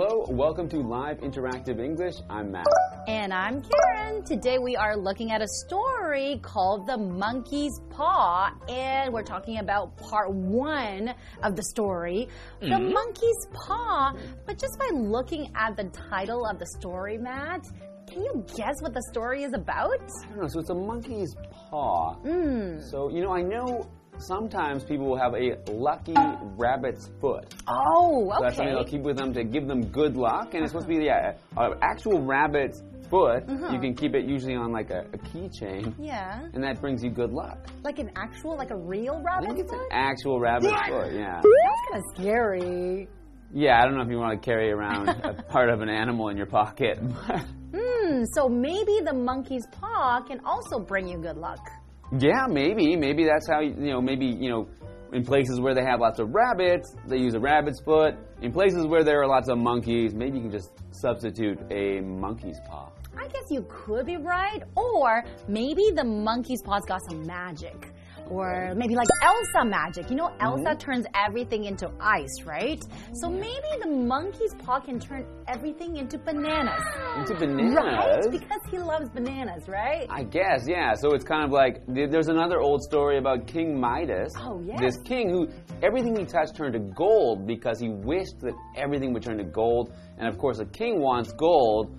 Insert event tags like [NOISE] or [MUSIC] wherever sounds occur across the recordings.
Hello, welcome to Live Interactive English. I'm Matt. And I'm Karen. Today we are looking at a story called The Monkey's Paw, and we're talking about part one of the story, The Mm-hmm. Monkey's Paw. But just by looking at the title of the story, Matt, can you guess what the story is about? I don't know, so it's a monkey's paw. Hmm. So, you know, I know sometimes people will have a lucky rabbit's foot. Oh, So that's something they'll keep with them to give them good luck, and it's supposed to be, yeah, an actual rabbit's foot. Uh-huh. You can keep it usually on like a, a keychain, Yeah, and that brings you good luck. like an actual, like a real I think it's an actual rabbit's foot, yeah. That's kind of scary. Yeah, I don't know if you want to carry around [LAUGHS] a part of an animal in your pocket. [LAUGHS] Hmm, so maybe the monkey's paw can also bring you good luck. Yeah, maybe. Maybe that's how, you know, maybe, you know, in places where they have lots of rabbits, they use a rabbit's foot. In places where there are lots of monkeys, maybe you can just substitute a monkey's paw. I guess you could be right, or maybe the monkey's paw's got some magic. Or maybe like Elsa magic. You know, Elsa mm-hmm. turns everything into ice, right? So maybe the monkey's paw can turn everything into bananas. Into Right? bananas? Because he loves bananas, right? I guess, yeah. So it's kind of like there's another old story about King Midas. Oh, yes. This king who everything he touched turned to gold because he wished that everything would turn to gold. And of course, a king wants gold.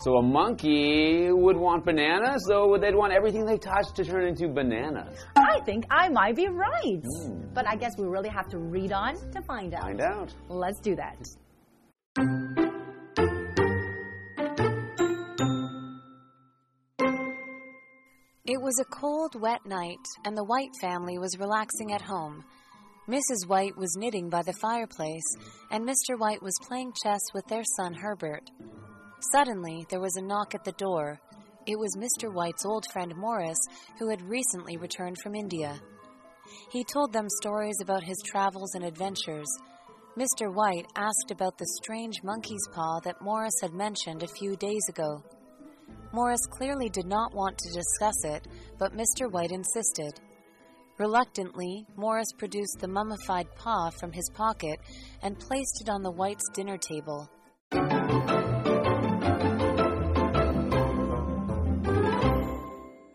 So a monkey would want bananas, so they'd want everything they touch to turn into bananas. I think I might be right. Hmm. But I guess we really have to read on to find out. Find out. Let's do that. It was a cold, wet night, and the White family was relaxing at home. Mrs. White was knitting by the fireplace, and Mr. White was playing chess with their son Herbert. Suddenly, there was a knock at the door. It was Mr. White's old friend Morris, who had recently returned from India. He told them stories about his travels and adventures. Mr. White asked about the strange monkey's paw that Morris had mentioned a few days ago. Morris clearly did not want to discuss it, but Mr. White insisted. Reluctantly, Morris produced the mummified paw from his pocket and placed it on the Whites' dinner table.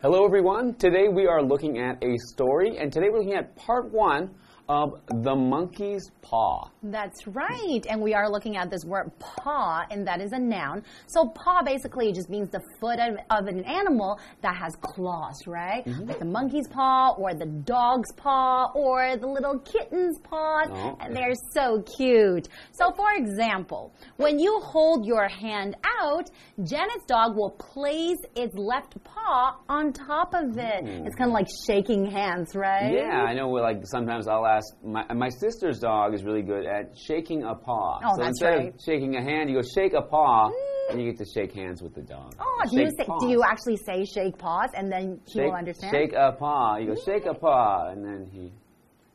Hello, everyone. Today we are looking at a story, and today we're looking at part one of The Monkey's Paw. That's right. And we are looking at this word paw, and that is a noun. So paw basically just means the foot of, of an animal that has claws, right? Mm-hmm. Like the monkey's paw, or the dog's paw, or the little kitten's paw. Oh. And they're so cute. So for example, when you hold your hand out, Janet's dog will place its left paw on top of it. It's kind of like shaking hands, right? Mm. Yeah, I know. We like sometimes I'll ask my my sister's dog is really good at shaking a paw. Oh, so that's instead right. of shaking a hand, you go shake a paw, mm. and you get to shake hands with the dog. Oh, do you, say, paws. do you actually say shake paws and then he shake, will understand? Shake a paw. You go shake a paw, and then he.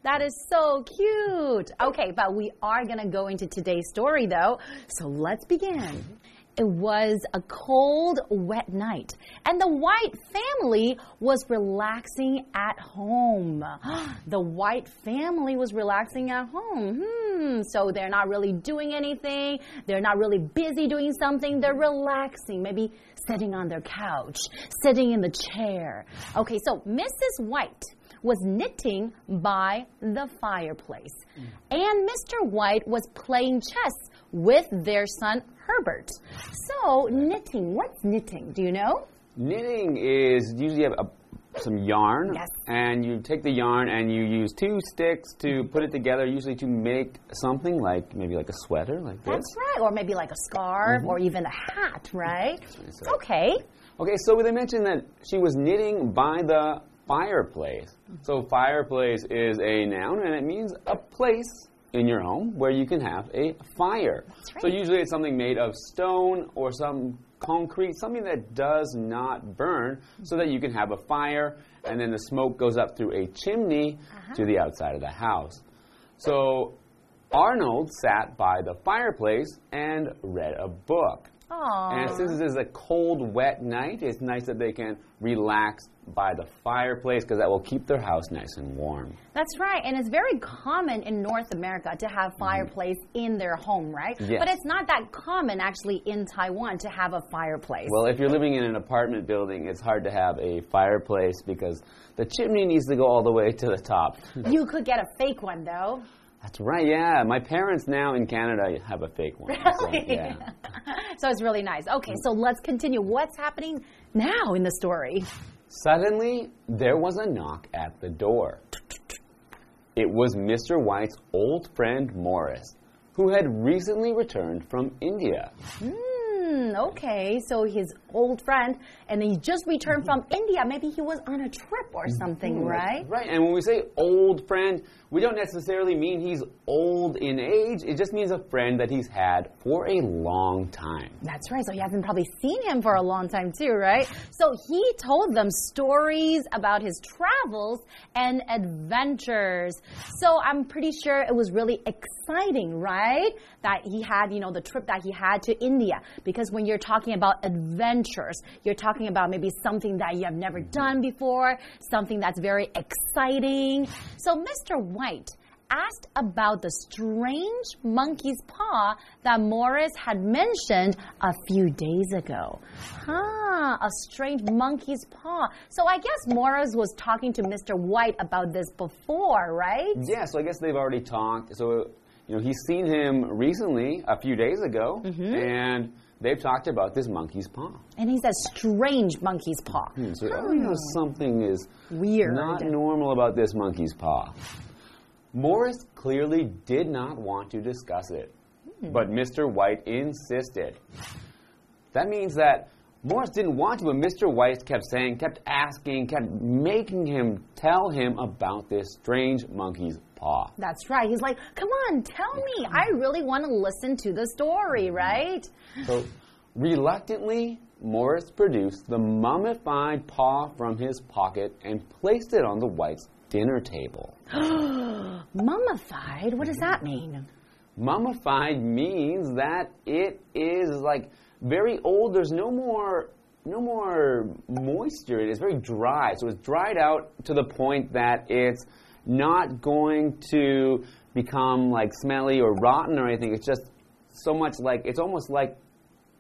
That is so cute. Okay, but we are going to go into today's story though. So let's begin. Mm-hmm. It was a cold, wet night, and the White family was relaxing at home. [GASPS] The White family was relaxing at home. Hmm, so they're not really doing anything, they're not really busy doing something, they're relaxing, maybe sitting on their couch, sitting in the chair. Okay, so Mrs. White was knitting by the fireplace. And Mr. White was playing chess with their son Herbert. So, knitting, what's knitting? Do you know? Knitting is usually a, some yarn, Yes. and you take the yarn and you use two sticks to put it together, usually to make something like maybe like a sweater, like this. That's right. Or maybe like a scarf mm-hmm. or even a hat, right? Right. Okay. Okay, so they mentioned that she was knitting by the fireplace. So fireplace is a noun and it means a place in your home where you can have a fire. right. So usually it's something made of stone or some concrete, something that does not burn so that you can have a fire and then the smoke goes up through a chimney uh-huh. to the outside of the house. So Arnold sat by the fireplace and read a book. Oh. And since this is a cold, wet night, it's nice that they can relax by the fireplace because that will keep their house nice and warm. That's right, and it's very common in North America to have fireplace in their home, right? Mm-hmm. Yes. But it's not that common actually in Taiwan to have a fireplace. Well, if you're living in an apartment building, it's hard to have a fireplace because the chimney needs to go all the way to the top. you could get a fake one though. That's right, yeah. My parents now in Canada have a fake one. So, yeah. [LAUGHS] so it's really nice. Okay, so let's continue. What's happening now in the story? Suddenly, there was a knock at the door. It was Mr. White's old friend Morris, who had recently returned from India. Hmm, okay, so his old friend, and he just returned from India. Maybe he was on a trip or something, mm-hmm. right? Right, and when we say old friend, we don't necessarily mean he's old in age. It just means a friend that he's had for a long time. That's right. So you haven't probably seen him for a long time, too, right? So he told them stories about his travels and adventures. So I'm pretty sure it was really exciting, right? That he had, you know, the trip that he had to India. Because when you're talking about adventures, you're talking about maybe something that you have never mm-hmm. done before, something that's very exciting. So Mr. White asked about the strange monkey's paw that Morris had mentioned a few days ago. Huh, a strange monkey's paw. So I guess Morris was talking to Mr. White about this before, right? Yeah, so I guess they've already talked. So, you know, he's seen him recently, a few days ago, mm-hmm. and they've talked about this monkey's paw. And he said strange monkey's paw. Hmm, So, oh, you know, something is Weird. not normal about this monkey's paw. Morris clearly did not want to discuss it, but Mr. White insisted. That means that Morris didn't want to, but Mr. White kept saying, kept asking, kept making him tell him about this strange monkey's paw. That's right. He's like, come on, tell me. I really want to listen to the story, mm-hmm. right? So, reluctantly, Morris produced the mummified paw from his pocket and placed it on the White's dinner table. [GASPS] Mummified? What does mm-hmm. that mean? Mummified means that it is like very old. There's no more no more moisture. It is very dry. So it's dried out to the point that it's not going to become like smelly or rotten or anything. It's just so much like it's almost like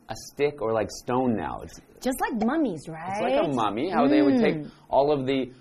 a stick or like stone now. It's, Just like mummies, right? it's like a mummy. How they would take hmm. all of the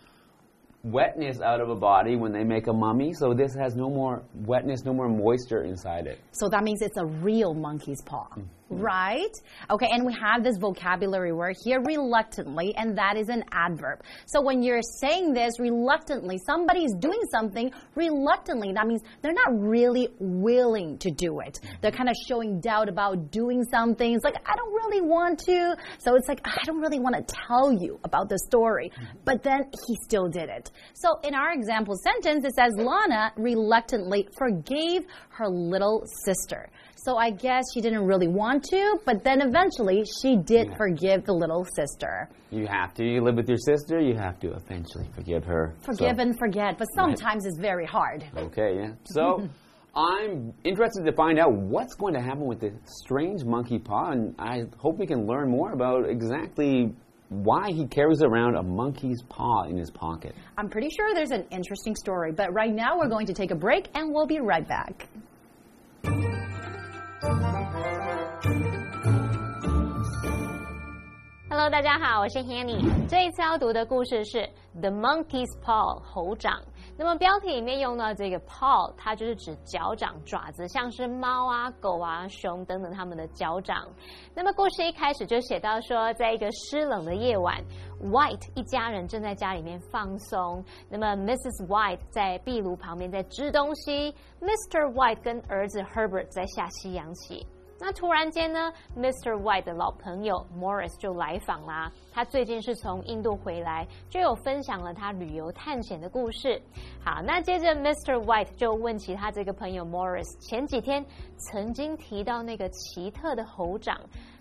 wetness out of a body when they make a mummy. So this has no more wetness, no more moisture inside it. So that means it's a real monkey's paw, mm. Right? Okay, and we have this vocabulary word here, reluctantly, and that is an adverb. So when you're saying this reluctantly, somebody's doing something reluctantly. That means they're not really willing to do it. They're kind of showing doubt about doing something. It's like, I don't really want to. So it's like, I don't really want to tell you about the story. Mm-hmm. But then he still did it. So in our example sentence, it says Lana reluctantly forgave her little sister. So I guess she didn't really want to, but then eventually she did forgive the little sister. You have to. You live with your sister. You have to eventually forgive her. Forgive So- and forget, but sometimes it's very hard. Okay, yeah. [LAUGHS] So I'm interested to find out what's going to happen with this strange monkey paw, and I hope we can learn more about exactly why he carries around a monkey's paw in his pocket. I'm pretty sure there's an interesting story, but right now we're going to take a break and we'll be right back. Hello，大家好，我是 Hanny。这一次要读的故事是《The Monkey's Paw》猴掌。那么标题里面用到这个 paw，它就是指脚掌、爪子，像是猫啊、狗啊、熊等等它们的脚掌。那么故事一开始就写到说，在一个湿冷的夜晚，White 一家人正在家里面放松。那么 Mrs. White 在壁炉旁边在织东西，Mr. White 跟儿子 Herbert 在下西洋棋。那突然间呢，Mr. White 的老朋友 Morris 就来访啦。他最近是从印度回来，就有分享了他旅游探险的故事。好，那接着 Mr. White 就问起他这个朋友 Morris 前几天曾经提到那个奇特的猴掌。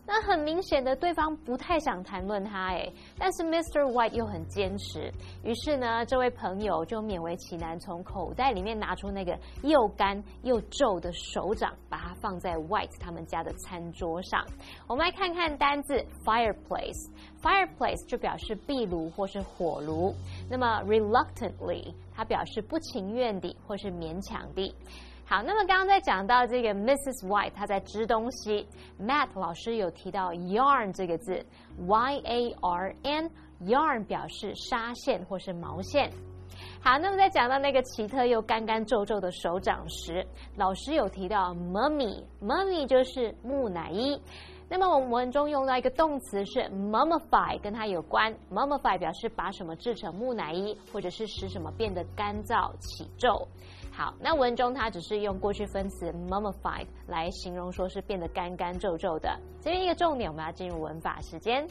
那很明显的，对方不太想谈论他诶，但是 Mr. White 又很坚持。于是呢，这位朋友就勉为其难，从口袋里面拿出那个又干又皱的手掌，把它放在 White 他们家的餐桌上。我们来看看单字 fireplace。fireplace 就表示壁炉或是火炉。那么 reluctantly 它表示不情愿地或是勉强地。好，那么刚刚在讲到这个 Mrs. White，她在织东西。Matt 老师有提到 yarn 这个字，y a r n，yarn 表示纱线或是毛线。好，那么在讲到那个奇特又干干皱皱的手掌时，老师有提到 mummy，mummy 就是木乃伊。那么我们文中用到一个动词是 mummify，跟它有关。mummify 表示把什么制成木乃伊，或者是使什么变得干燥起皱。好，那文中它只是用过去分词 mummified 来形容，说是变得干干皱皱的。这边一个重点，我们要进入文法时间。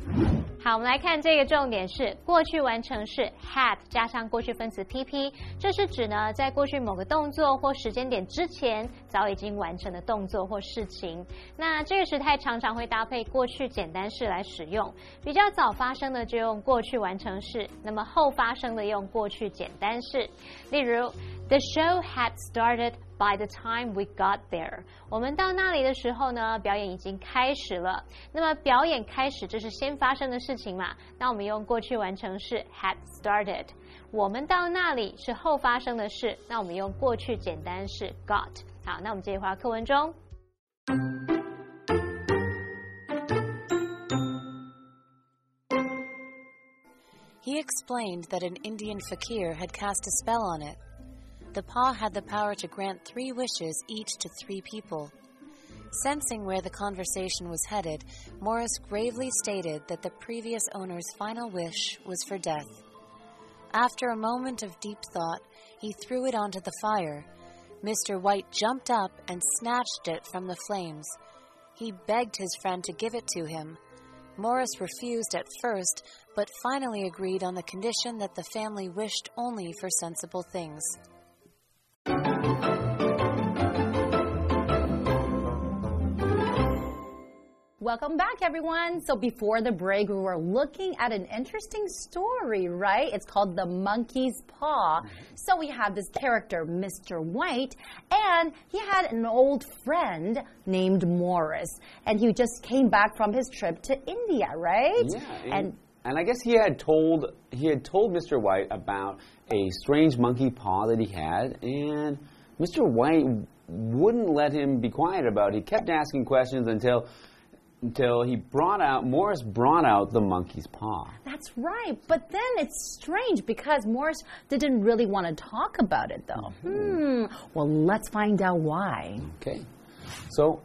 好，我们来看这个重点是过去完成式 had 加上过去分词 pp，这是指呢在过去某个动作或时间点之前早已经完成的动作或事情。那这个时态常常会搭配过去简单式来使用，比较早发生的就用过去完成式，那么后发生的用过去简单式。例如。The show had started by the time we got there。我们到那里的时候呢，表演已经开始了。那么表演开始，这是先发生的事情嘛？那我们用过去完成式 had started。我们到那里是后发生的事，那我们用过去简单式 got。好，那我们接着回到课文中。He explained that an Indian fakir had cast a spell on it. the paw had the power to grant three wishes each to three people. Sensing where the conversation was headed, Morris gravely stated that the previous owner's final wish was for death. After a moment of deep thought, he threw it onto the fire. Mr. White jumped up and snatched it from the flames. He begged his friend to give it to him. Morris refused at first, but finally agreed on the condition that the family wished only for sensible things. Welcome back, everyone. So before the break, we were looking at an interesting story, right? It's called The Monkey's Paw. Mm-hmm. So we have this character, Mr. White, and he had an old friend named Morris, and he just came back from his trip to India, right? Yeah. And and I guess he had told he had told Mr. White about a strange monkey paw that he had, and Mr. White wouldn't let him be quiet about it. He kept asking questions until until he brought out, Morris brought out the monkey's paw. That's right. But then it's strange because Morris didn't really want to talk about it, though. Mm -hmm. Hmm. Well, let's find out why. Okay. So,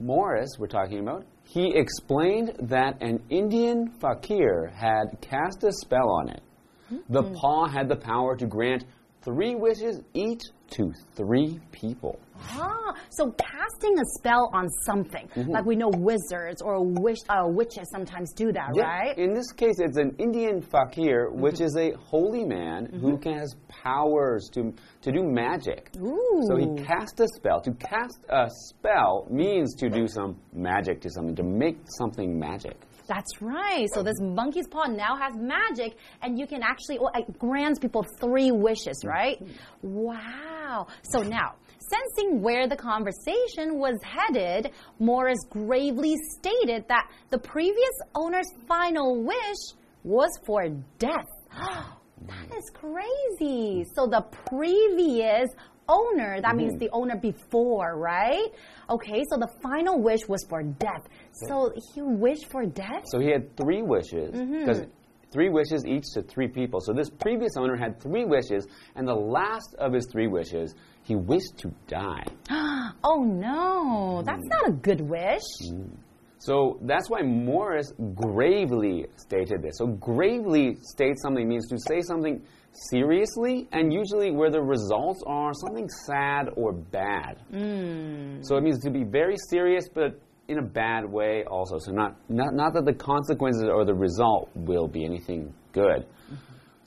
Morris, we're talking about, he explained that an Indian fakir had cast a spell on it. Mm -hmm. The paw had the power to grant three wishes each to three people. Ah, so casting a spell on something, mm -hmm. like we know wizards or wish, uh, witches sometimes do that, yeah. right? In this case, it's an Indian fakir, mm -hmm. which is a holy man mm -hmm. who can, has powers to to do magic. Ooh. So he cast a spell. To cast a spell means to do some magic to something, to make something magic. That's right. So this monkey's paw now has magic, and you can actually well, it grants people three wishes, right? Wow. So now, sensing where the conversation was headed, Morris gravely stated that the previous owner's final wish was for death. [GASPS] [GASPS] that is crazy. So the previous owner, that mm -hmm. means mm-hmm. the owner before, right? Okay, so the final wish was for death. So he wished for death? So he had three wishes. Because mm -hmm. three wishes each to three people. So this previous owner had three wishes, and the last of his three wishes, he wished to die. [GASPS] oh no, that's mm. not a good wish. Mm. So that's why Morris gravely stated this. So gravely state something means to say something seriously, and usually where the results are something sad or bad. Mm. So it means to be very serious, but in a bad way also. So not, not, not that the consequences or the result will be anything good.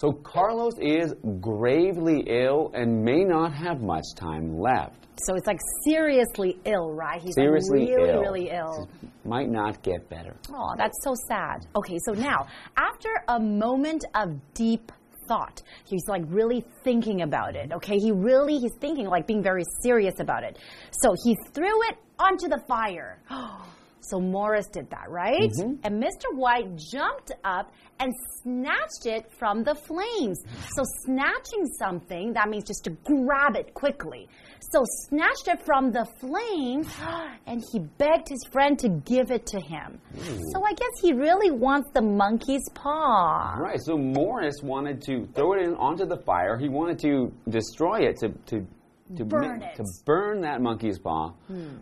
So Carlos is gravely ill and may not have much time left. So it's like seriously ill, right? He's seriously like really, Ill. really ill. Might not get better. Oh, that's so sad. Okay, so now, after a moment of deep thought. He's like really thinking about it. Okay, he really he's thinking like being very serious about it. So he threw it onto the fire. [GASPS] [GASPS] So Morris did that, right? Mm-hmm. And Mr. White jumped up and snatched it from the flames. So snatching something, that means just to grab it quickly. So snatched it from the flames [GASPS] and he begged his friend to give it to him. So I guess he really wants the monkey's paw. Right. So Morris wanted to throw it in onto the fire. He wanted to destroy it to to to Burn ma- it. to burn that monkey's paw.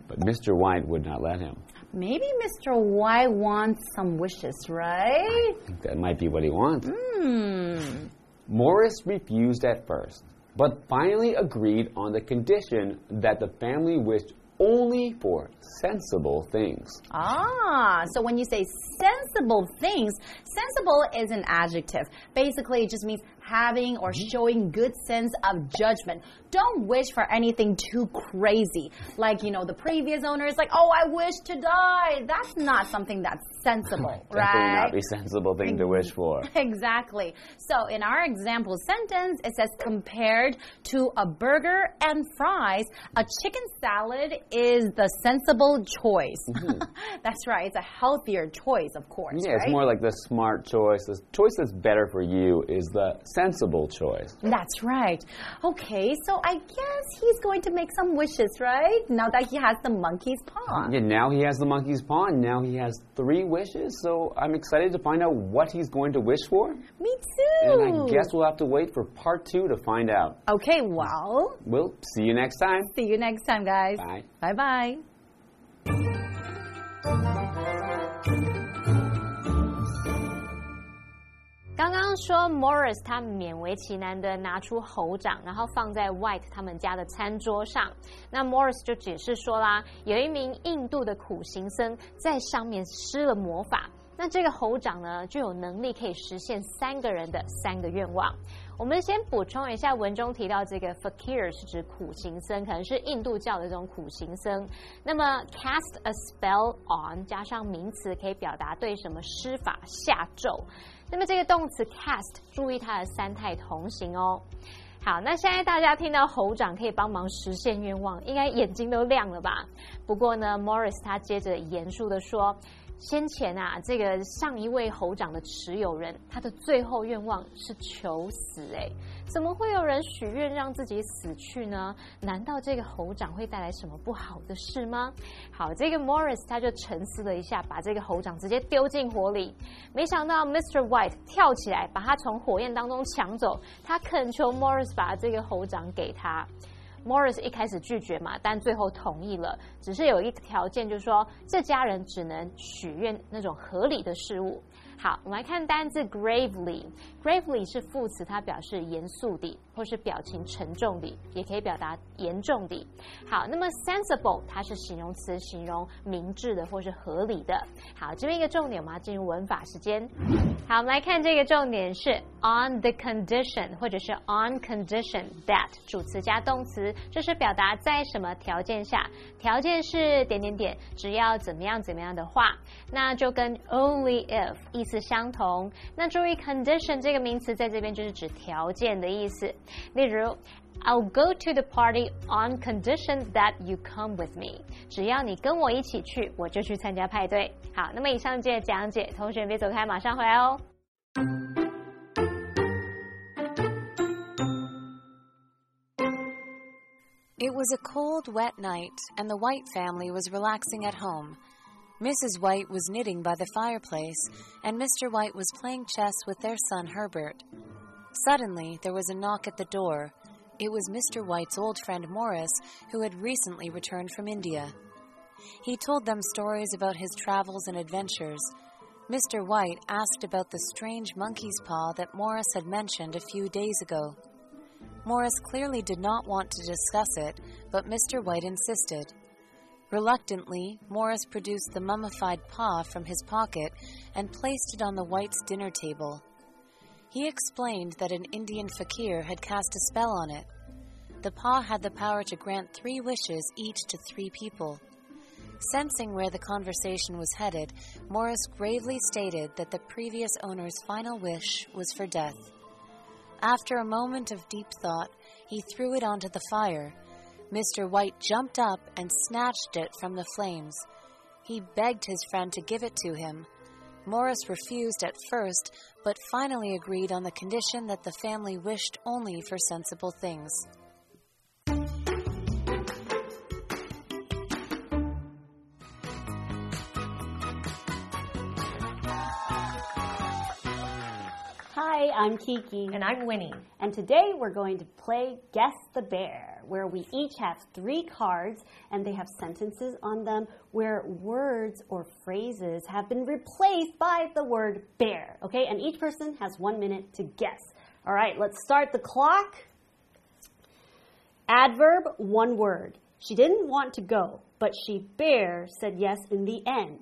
But Mr. White would not let him. Maybe Mr. White wants some wishes, right? I think that might be what he wants. Hmm. Morris refused at first, but finally agreed on the condition that the family wished only for sensible things. Ah, so when you say sensible things, sensible is an adjective. Basically, it just means having or mm-hmm. showing good sense of judgment. Don't wish for anything too crazy. Like, you know, the previous owner is like, oh, I wish to die. That's not something that's sensible, [LAUGHS] Definitely right? not a sensible thing to wish for. [LAUGHS] Exactly. So in our example sentence, it says compared to a burger and fries, a chicken salad is the sensible choice. Mm-hmm. [LAUGHS] that's right. It's a healthier choice, of course. Yeah, it's more like the smart choice. The choice that's better for you is the sensible choice. That's right. Okay, so I guess he's going to make some wishes, right? Now that he has the monkey's paw. Yeah, now he has the monkey's paw, and now he has three wishes. So I'm excited to find out what he's going to wish for. Me too. And I guess we'll have to wait for part two to find out. Okay, well, We'll see you next time. see you next time, guys. Bye. Bye bye. 刚刚说 Morris 他勉为其难的拿出猴掌，然后放在 White 他们家的餐桌上。那 Morris 就解释说啦，有一名印度的苦行僧在上面施了魔法。那这个猴掌呢，就有能力可以实现三个人的三个愿望。我们先补充一下，文中提到这个 fakir 是指苦行僧，可能是印度教的这种苦行僧。那么 cast a spell on 加上名词，可以表达对什么施法下咒。那么这个动词 cast，注意它的三态同形哦。好，那现在大家听到猴掌可以帮忙实现愿望，应该眼睛都亮了吧？不过呢，Morris 他接着严肃的说。先前啊，这个上一位猴掌的持有人，他的最后愿望是求死、哎，怎么会有人许愿让自己死去呢？难道这个猴掌会带来什么不好的事吗？好，这个 Morris 他就沉思了一下，把这个猴掌直接丢进火里。没想到 Mr. White 跳起来，把他从火焰当中抢走，他恳求 Morris 把这个猴掌给他。Morris 一开始拒绝嘛，但最后同意了，只是有一个条件，就是说这家人只能许愿那种合理的事物。好，我们来看单字 gravely。gravely 是副词，它表示严肃地，或是表情沉重的，也可以表达严重的。好，那么 sensible 它是形容词，形容明智的或是合理的。好，这边一个重点，我们要进入文法时间。好，我们来看这个重点是 on the condition，或者是 on condition that 主词加动词，这是表达在什么条件下，条件是点点点，只要怎么样怎么样的话，那就跟 only if 意思相同。那注意 condition 这个名词在这边就是指条件的意思，例如。I'll go to the party on condition that you come with me。只要你跟我一起去，我就去参加派对。好，那么以上这些讲解，同学别走开，马上回来哦。 It was a cold, wet night, and the White family was relaxing at home. Mrs. White was knitting by the fireplace, and Mr. White was playing chess with their son Herbert. Suddenly, there was a knock at the door. It was Mr. White's old friend Morris, who had recently returned from India. He told them stories about his travels and adventures. Mr. White asked about the strange monkey's paw that Morris had mentioned a few days ago. Morris clearly did not want to discuss it, but Mr. White insisted. Reluctantly, Morris produced the mummified paw from his pocket and placed it on the Whites' dinner table. He explained that an Indian fakir had cast a spell on it. The paw had the power to grant three wishes each to three people. Sensing where the conversation was headed, Morris gravely stated that the previous owner's final wish was for death. After a moment of deep thought, he threw it onto the fire. Mr. White jumped up and snatched it from the flames. He begged his friend to give it to him. Morris refused at first, but finally agreed on the condition that the family wished only for sensible things. Hi, I'm Kiki. And I'm Winnie. And today we're going to play Guess the Bear, where we each have three cards and they have sentences on them where words or phrases have been replaced by the word bear. Okay, and each person has one minute to guess. All right, let's start the clock. Adverb, one word. She didn't want to go, but she, Bear, said yes in the end.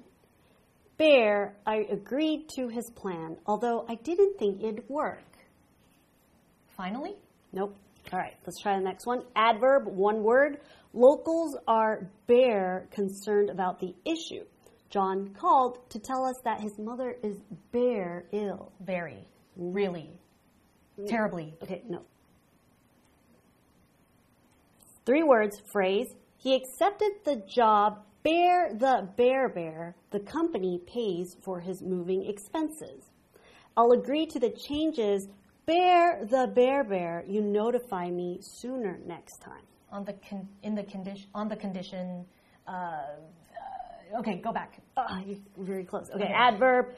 Bear, I agreed to his plan, although I didn't think it'd work. Finally? Nope. All right, let's try the next one. Adverb, one word. Locals are bear concerned about the issue. John called to tell us that his mother is bear ill. Very. Really. Mm. Terribly. Okay, no. Three words, phrase. He accepted the job Bear the Bear Bear, the company pays for his moving expenses. I'll agree to the changes. Bear the Bear Bear, you notify me sooner next time. On the con- in the condition on the condition uh, uh, okay, go back. Ah, you're very close. Okay, adverb.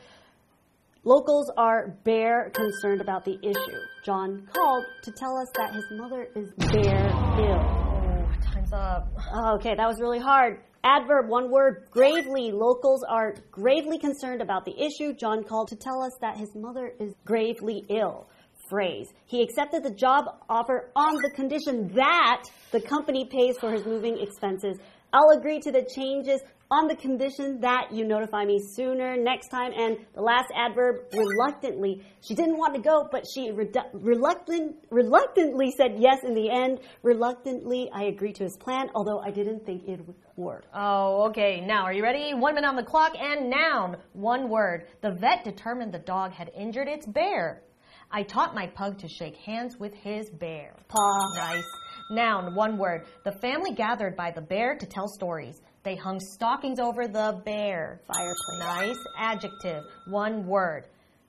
Locals are bear concerned about the issue. John called to tell us that his mother is bear ill. Oh, time's up. Oh, okay, that was really hard. Adverb, one word, gravely. Locals are gravely concerned about the issue. John called to tell us that his mother is gravely ill. Phrase. He accepted the job offer on the condition that the company pays for his moving expenses. I'll agree to the changes on the condition that you notify me sooner next time. And the last adverb, reluctantly. She didn't want to go, but she reluctant, reluctantly said yes in the end. Reluctantly, I agreed to his plan, although I didn't think it would work. Oh, okay. Now, are you ready? One minute on the clock and noun. One word. The vet determined the dog had injured its bear. I taught my pug to shake hands with his bear. Paw. Nice. Noun, one word. The family gathered by the bear to tell stories. They hung stockings over the bear. Fireplace. Nice. Adjective, one word.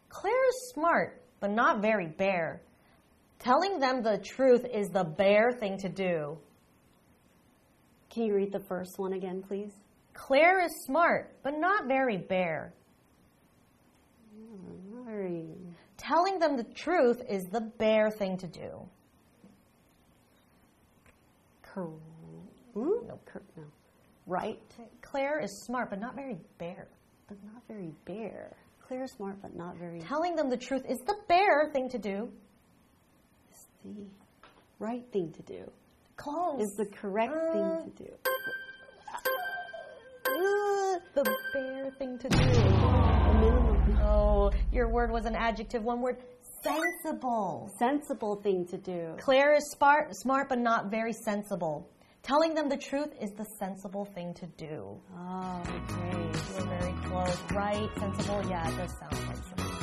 Claire is smart, but not very bear. Telling them the truth is the bear thing to do. Can you read the first one again, please? Claire is smart, but not very bear. Very. Telling them the truth is the bear thing to do. Cor- no, cor- no. Right, Claire is smart, but not very bear. but not very bear. Claire is smart, but not very. Telling them the truth is the bear thing to do. Is the right thing to do. Close. Is the correct Uh, thing to do. the bear thing to do. Oh, your word was an adjective. One word. Sensible. Sensible thing to do. Claire is smart, smart, but not very sensible. Telling them the truth is the sensible thing to do. Oh, okay. You're very close. Right? Sensible? Yeah, it does sound like sensible.